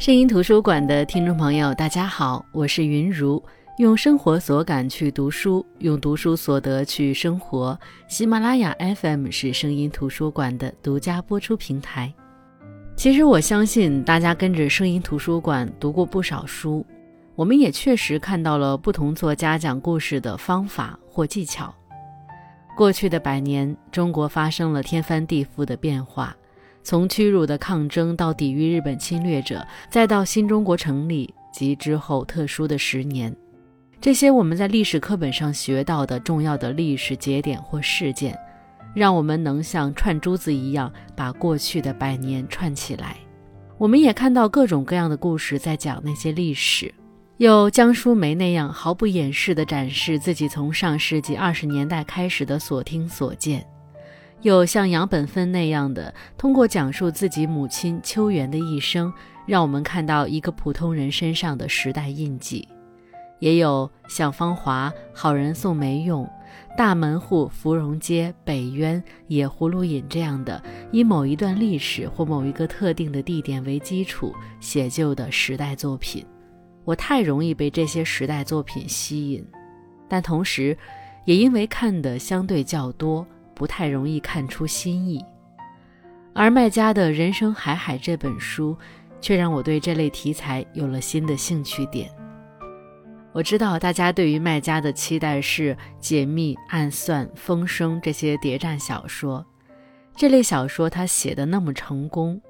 声音图书馆的听众朋友，大家好，我是云如，用生活所感去读书，用读书所得去生活。喜马拉雅 FM 是声音图书馆的独家播出平台。其实我相信大家跟着声音图书馆读过不少书，我们也确实看到了不同作家讲故事的方法或技巧。过去的百年，中国发生了天翻地覆的变化。从屈辱的抗争到抵御日本侵略者，再到新中国成立及之后特殊的十年，这些我们在历史课本上学到的重要的历史节点或事件，让我们能像串珠子一样把过去的百年串起来。我们也看到各种各样的故事在讲那些历史，有江淑梅那样毫不掩饰地展示自己从上世纪二十年代开始的所听所见。有像杨本芬那样的，通过讲述自己母亲秋元的一生，让我们看到一个普通人身上的时代印记；也有像芳华、好人宋梅用、大门户、芙蓉街、北渊、野葫芦引这样的，以某一段历史或某一个特定的地点为基础写就的时代作品。我太容易被这些时代作品吸引，但同时，也因为看的相对较多。不太容易看出新意，而麦家的人生海海这本书，却让我对这类题材有了新的兴趣点。我知道大家对于麦家的期待是解密、暗算、风声这些谍战小说，这类小说他写的那么成功，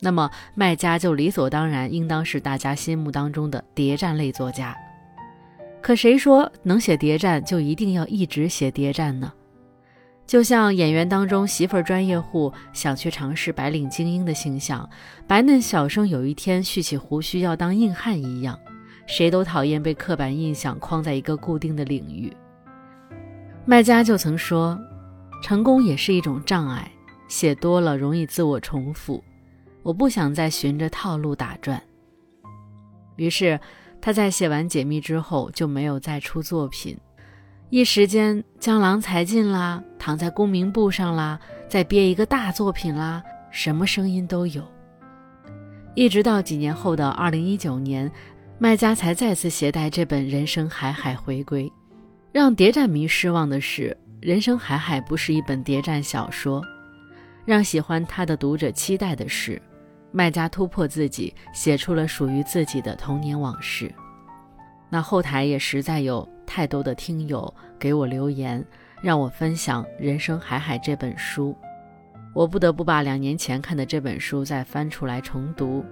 那么麦家就理所当然应当是大家心目当中的谍战类作家。可谁说能写谍战就一定要一直写谍战呢？就像演员当中媳妇儿专业户想去尝试白领精英的形象，白嫩小生有一天蓄起胡须要当硬汉一样，谁都讨厌被刻板印象框在一个固定的领域。麦家就曾说，成功也是一种障碍，写多了容易自我重复，我不想再循着套路打转。于是他在写完解密之后就没有再出作品。一时间，江郎才尽啦，躺在功名簿上啦，再憋一个大作品啦，什么声音都有。一直到几年后的二零一九年，麦家才再次携带这本《人生海海》回归。让谍战迷失望的是，《人生海海》不是一本谍战小说。让喜欢他的读者期待的是，麦家突破自己，写出了属于自己的童年往事。那后台也实在有。太多的听友给我留言，让我分享《人生海海》这本书，我不得不把两年前看的这本书再翻出来重读。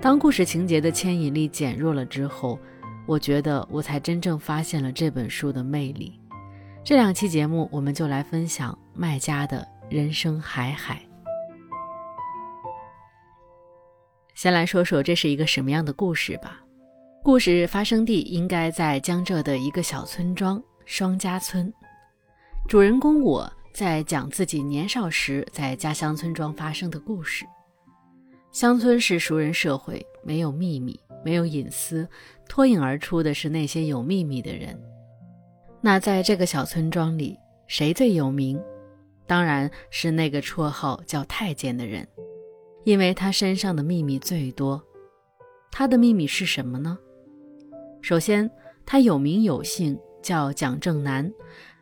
当故事情节的牵引力减弱了之后，我觉得我才真正发现了这本书的魅力。这两期节目，我们就来分享麦家的《人生海海》。先来说说这是一个什么样的故事吧。故事发生地应该在江浙的一个小村庄双家村。主人公我在讲自己年少时在家乡村庄发生的故事。乡村是熟人社会，没有秘密，没有隐私，脱颖而出的是那些有秘密的人。那在这个小村庄里，谁最有名？当然是那个绰号叫太监的人，因为他身上的秘密最多。他的秘密是什么呢？首先，他有名有姓，叫蒋正南，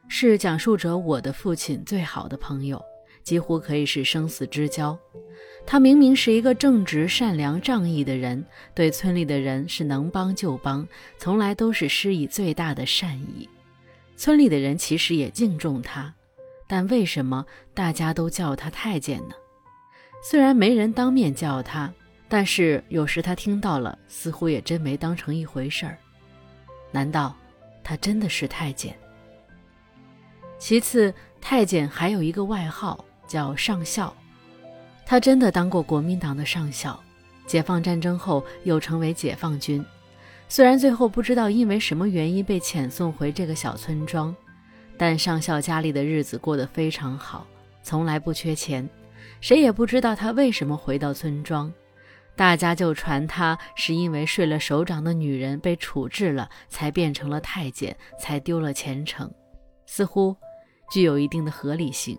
是讲述者我的父亲最好的朋友，几乎可以是生死之交。他明明是一个正直、善良、仗义的人，对村里的人是能帮就帮，从来都是施以最大的善意。村里的人其实也敬重他，但为什么大家都叫他太监呢？虽然没人当面叫他，但是有时他听到了，似乎也真没当成一回事儿。难道他真的是太监？其次，太监还有一个外号叫上校，他真的当过国民党的上校。解放战争后又成为解放军，虽然最后不知道因为什么原因被遣送回这个小村庄，但上校家里的日子过得非常好，从来不缺钱。谁也不知道他为什么回到村庄。大家就传他是因为睡了首长的女人被处置了，才变成了太监，才丢了前程，似乎具有一定的合理性。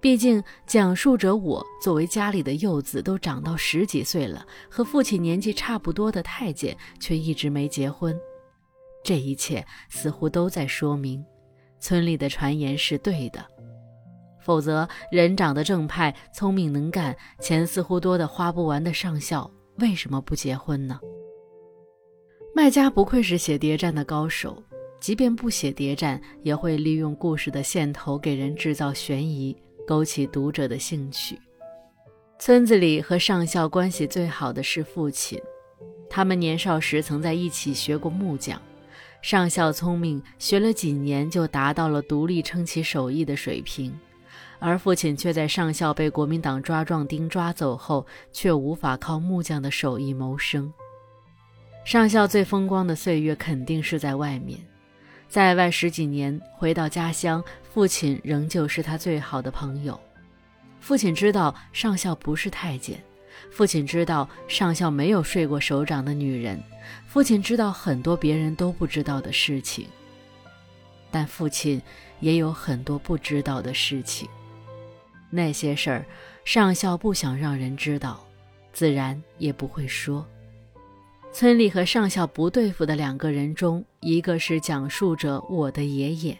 毕竟讲述者我作为家里的幼子，都长到十几岁了，和父亲年纪差不多的太监却一直没结婚。这一切似乎都在说明，村里的传言是对的。否则，人长得正派、聪明能干、钱似乎多得花不完的上校，为什么不结婚呢？卖家不愧是写谍战的高手，即便不写谍战，也会利用故事的线头给人制造悬疑，勾起读者的兴趣。村子里和上校关系最好的是父亲，他们年少时曾在一起学过木匠。上校聪明，学了几年就达到了独立撑起手艺的水平，而父亲却在上校被国民党抓壮丁抓走后，却无法靠木匠的手艺谋生。上校最风光的岁月肯定是在外面，在外十几年，回到家乡，父亲仍旧是他最好的朋友。父亲知道上校不是太监。父亲知道上校没有睡过首长的女人，父亲知道很多别人都不知道的事情，但父亲也有很多不知道的事情。那些事儿，上校不想让人知道，自然也不会说。村里和上校不对付的两个人中，一个是讲述着我的爷爷，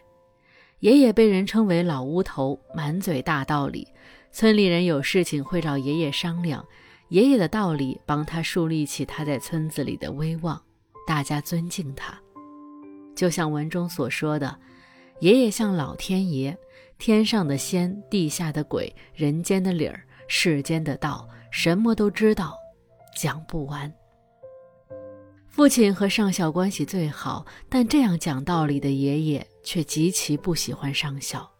爷爷被人称为老乌头，满嘴大道理，村里人有事情会找爷爷商量。爷爷的道理帮他树立起他在村子里的威望，大家尊敬他。就像文中所说的，爷爷像老天爷，天上的仙，地下的鬼，人间的理儿，世间的道，什么都知道，讲不完。父亲和上校关系最好，但这样讲道理的爷爷却极其不喜欢上校。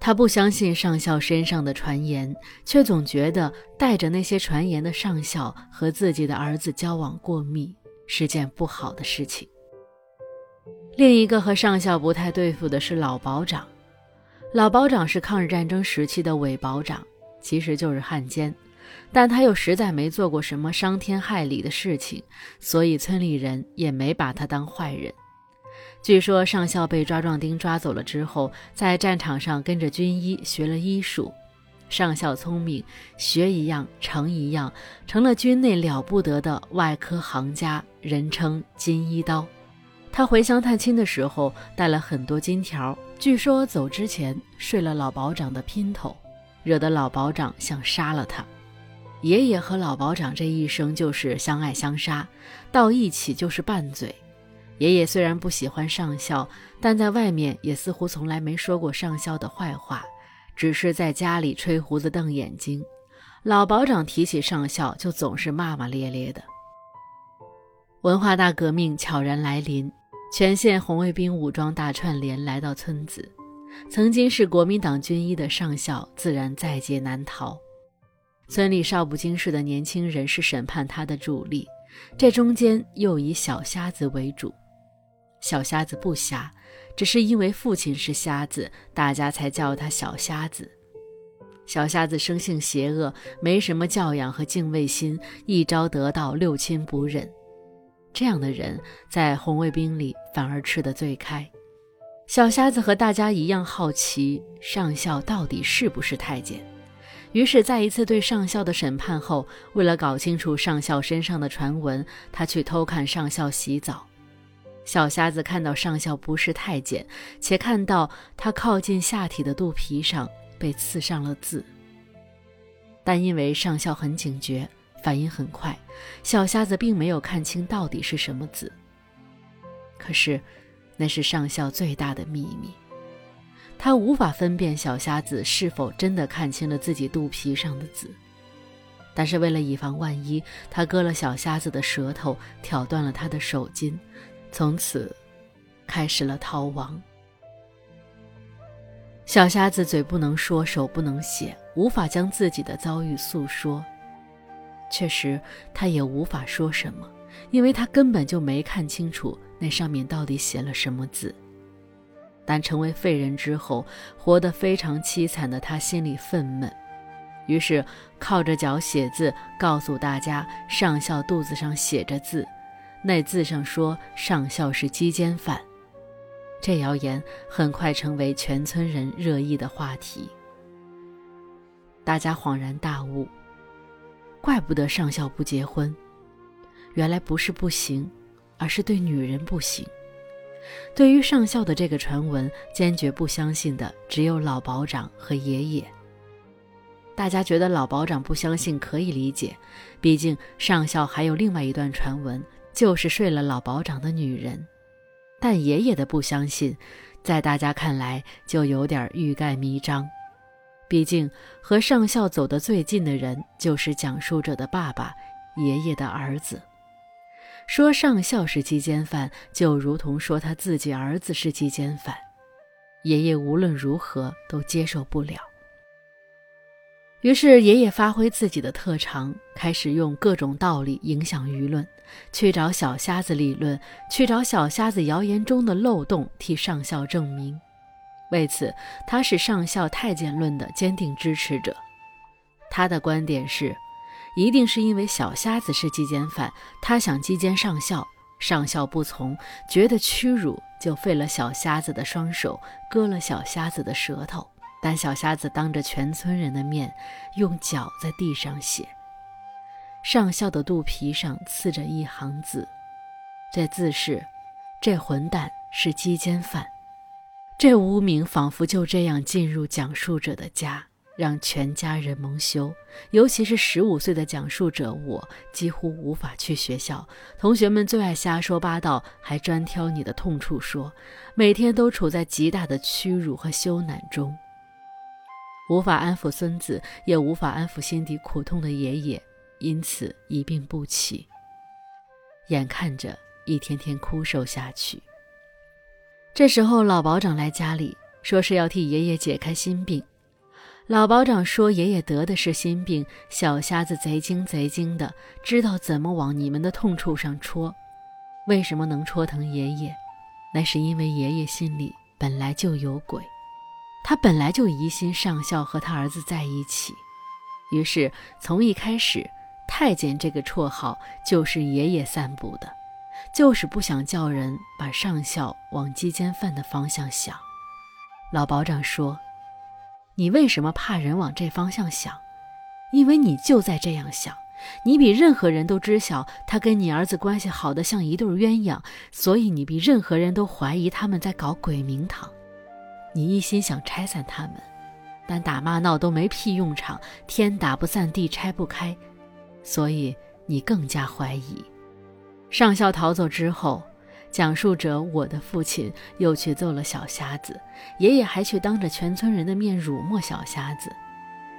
他不相信上校身上的传言，却总觉得带着那些传言的上校和自己的儿子交往过密是件不好的事情。另一个和上校不太对付的是老保长。老保长是抗日战争时期的伪保长，其实就是汉奸，但他又实在没做过什么伤天害理的事情，所以村里人也没把他当坏人。据说上校被抓壮丁抓走了之后，在战场上跟着军医学了医术。上校聪明，学一样成一样，成了军内了不得的外科行家，人称金医刀。他回乡探亲的时候带了很多金条，据说走之前睡了老保长的姘头，惹得老保长想杀了他。爷爷和老保长这一生就是相爱相杀，到一起就是拌嘴。爷爷虽然不喜欢上校，但在外面也似乎从来没说过上校的坏话，只是在家里吹胡子瞪眼睛。老保长提起上校，就总是骂骂咧咧的。文化大革命悄然来临，全县红卫兵武装大串联来到村子，曾经是国民党军医的上校自然在劫难逃。村里少不经事的年轻人是审判他的主力，这中间又以小瞎子为主。小瞎子不瞎，只是因为父亲是瞎子，大家才叫他小瞎子。小瞎子生性邪恶，没什么教养和敬畏心，一朝得道，六亲不认。这样的人在红卫兵里反而吃得最开。小瞎子和大家一样好奇上校到底是不是太监，于是，在一次对上校的审判后，为了搞清楚上校身上的传闻，他去偷看上校洗澡。小瞎子看到上校不是太监，且看到他靠近下体的肚皮上被刺上了字，但因为上校很警觉，反应很快，小瞎子并没有看清到底是什么字。可是，那是上校最大的秘密，他无法分辨小瞎子是否真的看清了自己肚皮上的字。但是为了以防万一，他割了小瞎子的舌头，挑断了他的手筋。从此，开始了逃亡。小瞎子嘴不能说，手不能写，无法将自己的遭遇诉说。确实，他也无法说什么，因为他根本就没看清楚那上面到底写了什么字。但成为废人之后，活得非常凄惨的他心里愤懑，于是靠着脚写字，告诉大家上校肚子上写着字。那字上说上校是鸡奸犯，这谣言很快成为全村人热议的话题。大家恍然大悟，怪不得上校不结婚，原来不是不行，而是对女人不行。对于上校的这个传闻，坚决不相信的只有老保长和爷爷。大家觉得老保长不相信可以理解，毕竟上校还有另外一段传闻，就是睡了老保长的女人。但爷爷的不相信，在大家看来就有点欲盖弥彰。毕竟和上校走得最近的人就是讲述者的爸爸，爷爷的儿子。说上校是鸡奸犯，就如同说他自己儿子是鸡奸犯。爷爷无论如何都接受不了。于是，爷爷发挥自己的特长，开始用各种道理影响舆论，去找小瞎子理论，去找小瞎子谣言中的漏洞，替上校证明。为此，他是上校太监论的坚定支持者。他的观点是，一定是因为小瞎子是鸡奸犯，他想鸡奸上校，上校不从，觉得屈辱，就废了小瞎子的双手，割了小瞎子的舌头。但小瞎子当着全村人的面，用脚在地上写。上校的肚皮上刺着一行字，这字是：“这混蛋是鸡奸犯。”这污名仿佛就这样进入讲述者的家，让全家人蒙羞。尤其是十五岁的讲述者我，几乎无法去学校。同学们最爱瞎说八道，还专挑你的痛处说，每天都处在极大的屈辱和羞赧中。无法安抚孙子，也无法安抚心底苦痛的爷爷，因此一病不起。眼看着一天天枯瘦下去。这时候，老保长来家里，说是要替爷爷解开心病。老保长说：“爷爷得的是心病，小瞎子贼精贼精的，知道怎么往你们的痛处上戳。为什么能戳疼爷爷？那是因为爷爷心里本来就有鬼。”他本来就疑心上校和他儿子在一起，于是从一开始，太监这个绰号就是爷爷散布的，就是不想叫人把上校往鸡奸犯的方向想。老保长说：“你为什么怕人往这方向想？因为你就在这样想，你比任何人都知晓他跟你儿子关系好的像一对鸳鸯，所以你比任何人都怀疑他们在搞鬼名堂。”你一心想拆散他们，但打骂闹都没屁用场，天打不散，地拆不开，所以你更加怀疑。上校逃走之后，讲述者我的父亲又去揍了小瞎子，爷爷还去当着全村人的面辱没小瞎子，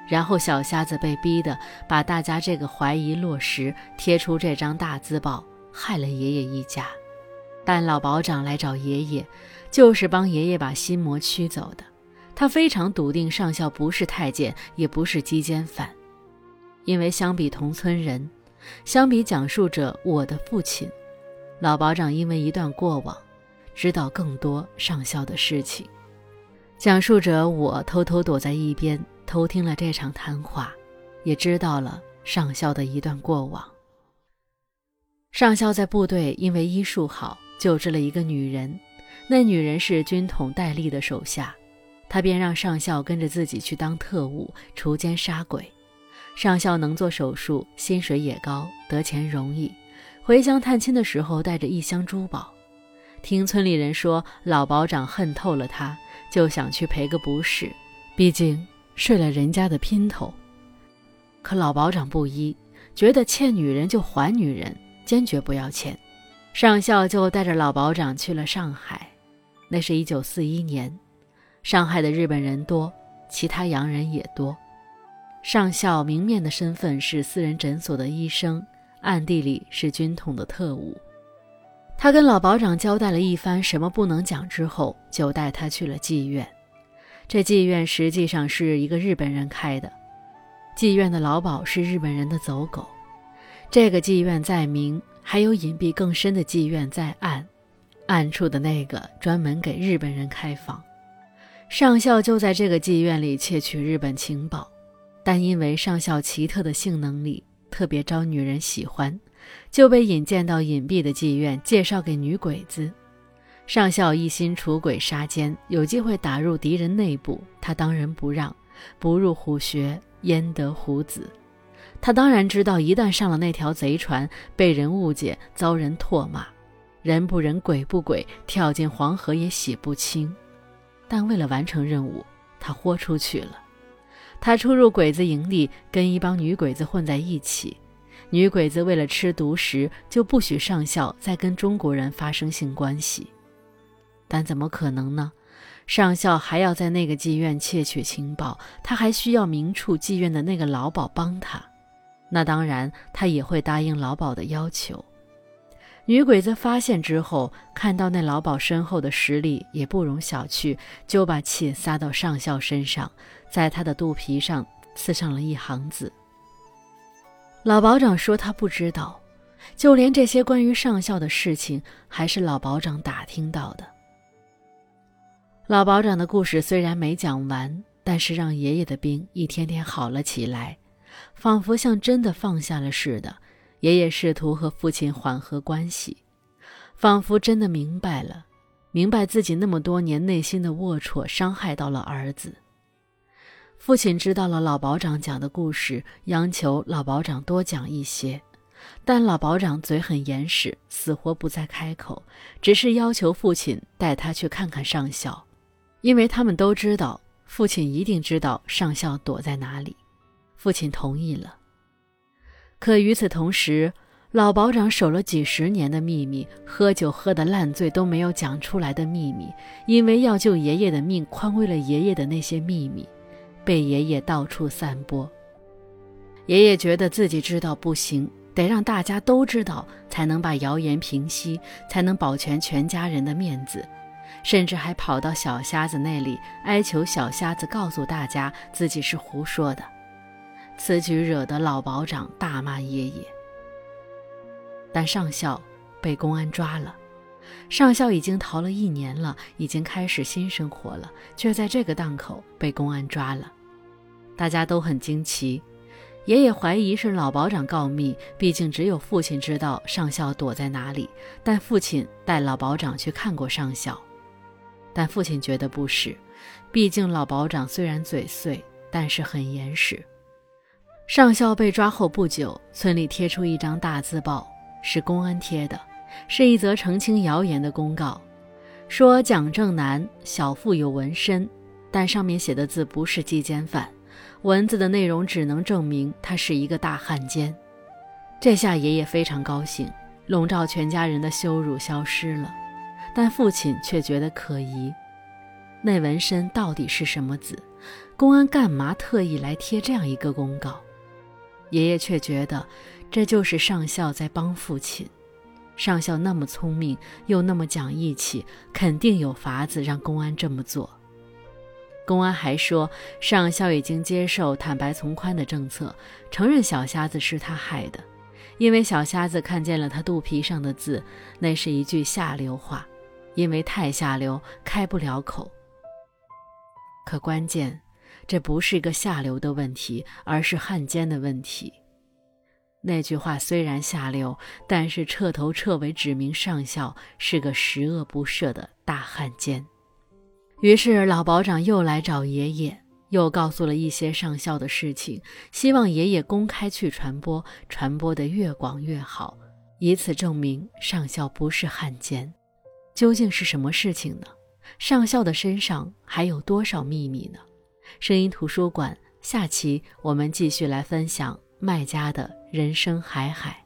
然后小瞎子被逼的把大家这个怀疑落实，贴出这张大字报，害了爷爷一家。但老保长来找爷爷。就是帮爷爷把心魔驱走的。他非常笃定上校不是太监，也不是鸡奸犯，因为相比同村人，相比讲述者我的父亲，老保长因为一段过往，知道更多上校的事情。讲述者我偷偷躲在一边偷听了这场谈话，也知道了上校的一段过往。上校在部队因为医术好，救治了一个女人。那女人是军统戴笠的手下，他便让上校跟着自己去当特务，锄奸杀鬼。上校能做手术，薪水也高，得钱容易。回乡探亲的时候，带着一箱珠宝。听村里人说，老保长恨透了他，就想去赔个不是，毕竟睡了人家的姘头。可老保长不依，觉得欠女人就还女人，坚决不要钱。上校就带着老保长去了上海。那是一九四一年，上海的日本人多，其他洋人也多。上校明面的身份是私人诊所的医生，暗地里是军统的特务。他跟老保长交代了一番什么不能讲之后，就带他去了妓院。这妓院实际上是一个日本人开的，妓院的老鸨是日本人的走狗。这个妓院在明，还有隐蔽更深的妓院在暗。暗处的那个专门给日本人开房，上校就在这个妓院里窃取日本情报，但因为上校奇特的性能力特别招女人喜欢，就被引荐到隐蔽的妓院，介绍给女鬼子。上校一心除鬼杀奸，有机会打入敌人内部，他当仁不让，不入虎穴焉得虎子？他当然知道，一旦上了那条贼船，被人误解，遭人唾骂，人不人，鬼不鬼，跳进黄河也洗不清。但为了完成任务，他豁出去了。他出入鬼子营地，跟一帮女鬼子混在一起。女鬼子为了吃独食，就不许上校再跟中国人发生性关系。但怎么可能呢？上校还要在那个妓院窃取情报，他还需要明处妓院的那个老鸨帮他。那当然，他也会答应老鸨的要求。女鬼子发现之后，看到那老鸨身后的实力，也不容小觑，就把气撒到上校身上，在他的肚皮上刺上了一行字。老保长说他不知道，就连这些关于上校的事情，还是老保长打听到的。老保长的故事虽然没讲完，但是让爷爷的病一天天好了起来，仿佛像真的放下了似的。爷爷试图和父亲缓和关系，仿佛真的明白了，明白自己那么多年内心的龌龊伤害到了儿子。父亲知道了老保长讲的故事，央求老保长多讲一些，但老保长嘴很严实，死活不再开口，只是要求父亲带他去看看上校，因为他们都知道父亲一定知道上校躲在哪里。父亲同意了。可与此同时，老保长守了几十年的秘密，喝酒喝得烂醉都没有讲出来的秘密，因为要救爷爷的命，宽慰了爷爷的那些秘密。被爷爷到处散播，爷爷觉得自己知道不行，得让大家都知道，才能把谣言平息，才能保全全家人的面子，甚至还跑到小瞎子那里哀求小瞎子告诉大家自己是胡说的。此举惹得老保长大骂爷爷，但上校被公安抓了。上校已经逃了一年了，已经开始新生活了，却在这个档口被公安抓了。大家都很惊奇，爷爷怀疑是老保长告密，毕竟只有父亲知道上校躲在哪里。但父亲带老保长去看过上校，但父亲觉得不是，毕竟老保长虽然嘴碎，但是很严实。上校被抓后不久，村里贴出一张大字报，是公安贴的。是一则澄清谣言的公告，说蒋正南小腹有纹身，但上面写的字不是鸡奸犯，文字的内容只能证明他是一个大汉奸。这下爷爷非常高兴，笼罩全家人的羞辱消失了，但父亲却觉得可疑。那纹身到底是什么字？公安干嘛特意来贴这样一个公告？爷爷却觉得这就是上校在帮父亲。上校那么聪明，又那么讲义气，肯定有法子让公安这么做。公安还说，上校已经接受坦白从宽的政策，承认小瞎子是他害的，因为小瞎子看见了他肚皮上的字，那是一句下流话，因为太下流，开不了口。可关键，这不是个下流的问题，而是汉奸的问题。那句话虽然下流，但是彻头彻尾指明上校是个十恶不赦的大汉奸。于是老保长又来找爷爷，又告诉了一些上校的事情，希望爷爷公开去传播，传播的越广越好，以此证明上校不是汉奸。究竟是什么事情呢？上校的身上还有多少秘密呢？声音图书馆下期我们继续来分享。卖家的人生海海。